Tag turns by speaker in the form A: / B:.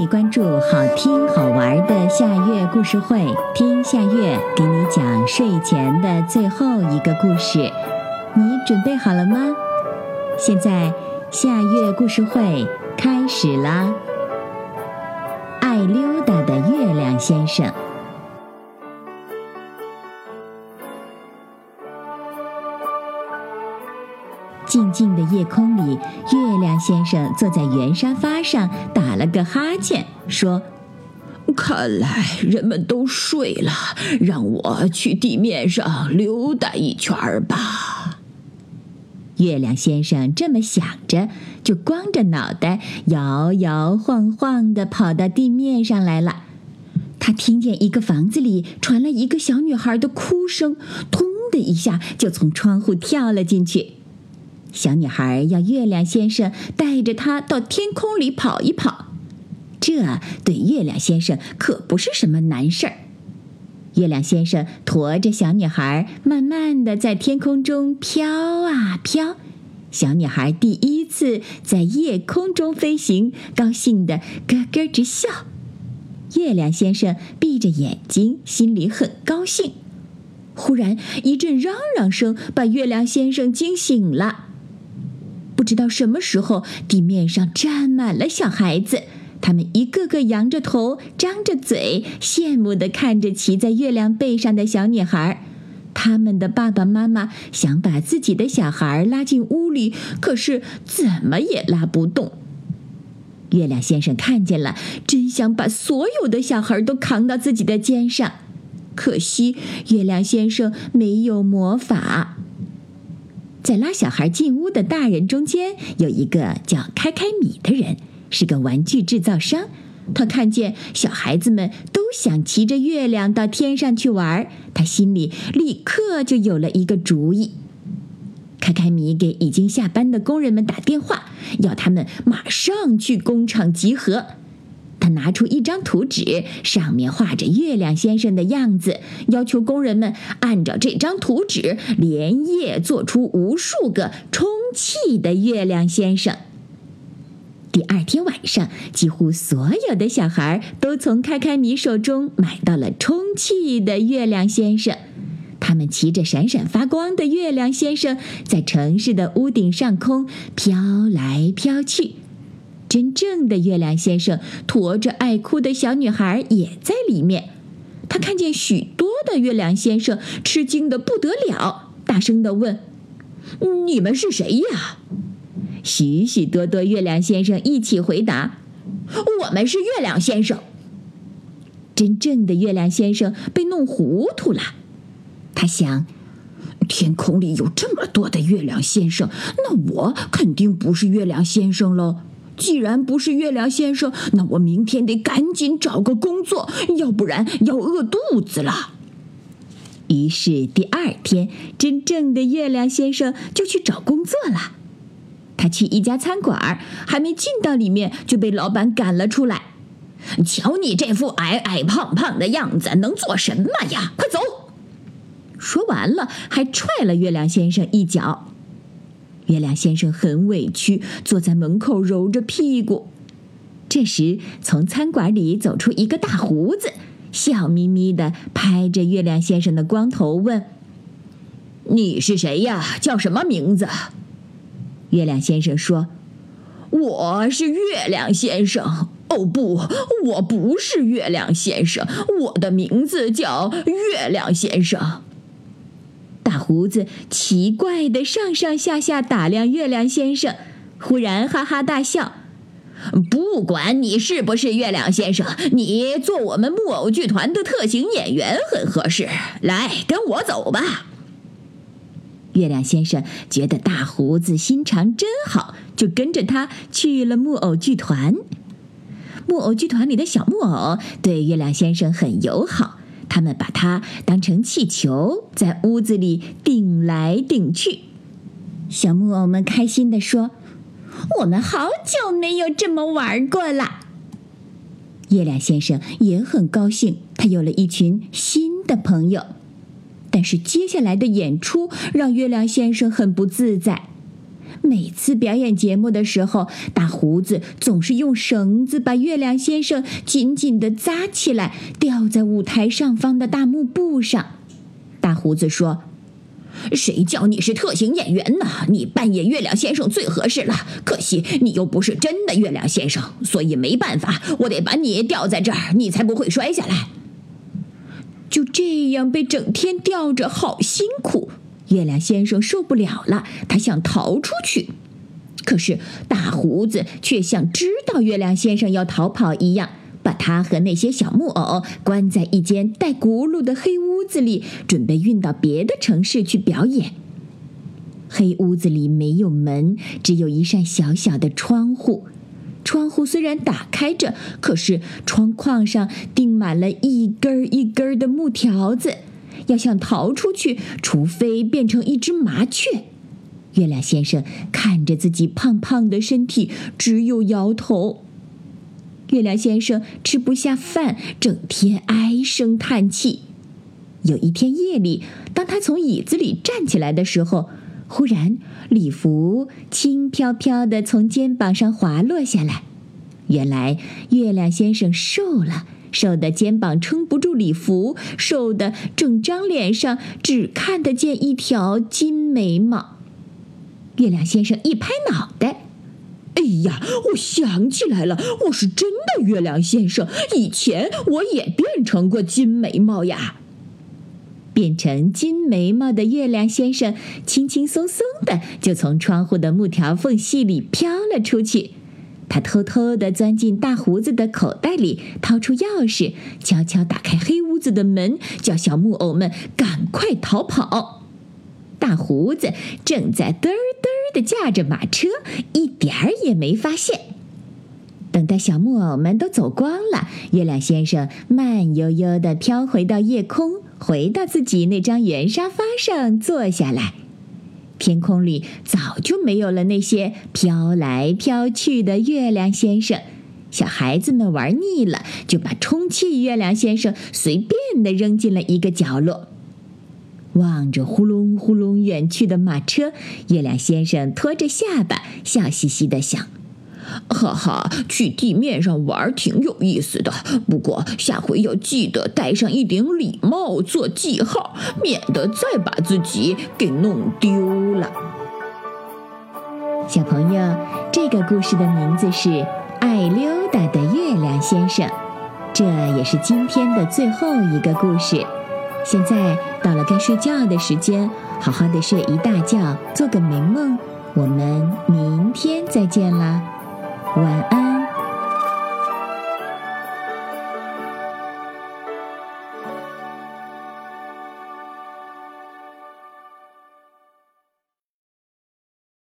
A: 你关注好听好玩的夏月故事会，听夏月给你讲睡前的最后一个故事。你准备好了吗？现在夏月故事会开始啦！爱溜达的月亮先生。静静的夜空里，月亮先生坐在圆沙发上，打了个哈欠，说：“
B: 看来人们都睡了，让我去地面上溜达一圈儿吧。”
A: 月亮先生这么想着，就光着脑袋摇摇晃晃地跑到地面上来了。他听见一个房子里传来一个小女孩的哭声，咚的一下就从窗户跳了进去。小女孩要月亮先生带着她到天空里跑一跑，这对月亮先生可不是什么难事儿。月亮先生驮着小女孩，慢慢的在天空中飘啊飘。小女孩第一次在夜空中飞行，高兴的咯咯直笑。月亮先生闭着眼睛，心里很高兴。忽然一阵嚷嚷声把月亮先生惊醒了。不知道什么时候，地面上站满了小孩子，他们一个个仰着头，张着嘴，羡慕地看着骑在月亮背上的小女孩。他们的爸爸妈妈想把自己的小孩拉进屋里，可是怎么也拉不动。月亮先生看见了，真想把所有的小孩都扛到自己的肩上，可惜月亮先生没有魔法。在拉小孩进屋的大人中间，有一个叫开开米的人，是个玩具制造商。他看见小孩子们都想骑着月亮到天上去玩，他心里立刻就有了一个主意。开开米给已经下班的工人们打电话，要他们马上去工厂集合。拿出一张图纸，上面画着月亮先生的样子，要求工人们按照这张图纸连夜做出无数个充气的月亮先生。第二天晚上，几乎所有的小孩都从开开米手中买到了充气的月亮先生。他们骑着闪闪发光的月亮先生，在城市的屋顶上空飘来飘去。真正的月亮先生驮着爱哭的小女孩也在里面。他看见许多的月亮先生，吃惊的不得了，大声的问：“
B: 你们是谁呀？”
A: 许许多多月亮先生一起回答：“
B: 我们是月亮先生。”
A: 真正的月亮先生被弄糊涂了。他想：
B: 天空里有这么多的月亮先生，那我肯定不是月亮先生喽。既然不是月亮先生，那我明天得赶紧找个工作，要不然要饿肚子了。
A: 于是第二天，真正的月亮先生就去找工作了。他去一家餐馆，还没进到里面，就被老板赶了出来。
B: 瞧你这副矮矮胖胖的样子，能做什么呀？快走！
A: 说完了，还踹了月亮先生一脚。月亮先生很委屈，坐在门口揉着屁股。这时，从餐馆里走出一个大胡子，笑眯眯的拍着月亮先生的光头，问：“
B: 你是谁呀？叫什么名字？”
A: 月亮先生说：“
B: 我是月亮先生。哦，不，我不是月亮先生，我的名字叫月亮先生。”
A: 大胡子奇怪的上上下下打量月亮先生，忽然哈哈大笑。
B: 不管你是不是月亮先生，你做我们木偶剧团的特型演员很合适。来，跟我走吧。
A: 月亮先生觉得大胡子心肠真好，就跟着他去了木偶剧团。木偶剧团里的小木偶对月亮先生很友好。他们把它当成气球，在屋子里顶来顶去。小木偶们开心地说：“我们好久没有这么玩过了。”月亮先生也很高兴，他有了一群新的朋友。但是接下来的演出让月亮先生很不自在。每次表演节目的时候，大胡子总是用绳子把月亮先生紧紧地扎起来，吊在舞台上方的大幕布上。大胡子说：“
B: 谁叫你是特型演员呢？你扮演月亮先生最合适了。可惜你又不是真的月亮先生，所以没办法，我得把你吊在这儿，你才不会摔下来。”
A: 就这样被整天吊着，好辛苦。月亮先生受不了了，他想逃出去，可是大胡子却像知道月亮先生要逃跑一样，把他和那些小木偶关在一间带轱辘的黑屋子里，准备运到别的城市去表演。黑屋子里没有门，只有一扇小小的窗户。窗户虽然打开着，可是窗框上钉满了一根儿一根儿的木条子。要想逃出去，除非变成一只麻雀。月亮先生看着自己胖胖的身体，只有摇头。月亮先生吃不下饭，整天唉声叹气。有一天夜里，当他从椅子里站起来的时候，忽然礼服轻飘飘的从肩膀上滑落下来。原来月亮先生瘦了。瘦的肩膀撑不住礼服，瘦的整张脸上只看得见一条金眉毛。月亮先生一拍脑袋：“
B: 哎呀，我想起来了，我是真的月亮先生。以前我也变成过金眉毛呀。”
A: 变成金眉毛的月亮先生轻轻松松的就从窗户的木条缝隙里飘了出去。他偷偷地钻进大胡子的口袋里，掏出钥匙，悄悄打开黑屋子的门，叫小木偶们赶快逃跑。大胡子正在嘚儿嘚儿地驾着马车，一点儿也没发现。等到小木偶们都走光了，月亮先生慢悠悠地飘回到夜空，回到自己那张圆沙发上坐下来。天空里早就没有了那些飘来飘去的月亮先生，小孩子们玩腻了，就把充气月亮先生随便的扔进了一个角落。望着呼隆呼隆远去的马车，月亮先生拖着下巴，笑嘻嘻的想。
B: 哈哈，去地面上玩挺有意思的，不过下回要记得戴上一顶礼帽做记号，免得再把自己给弄丢了。
A: 小朋友，这个故事的名字是《爱溜达的月亮先生》，这也是今天的最后一个故事。现在到了该睡觉的时间，好好的睡一大觉，做个美梦。我们明天再见啦。晚安。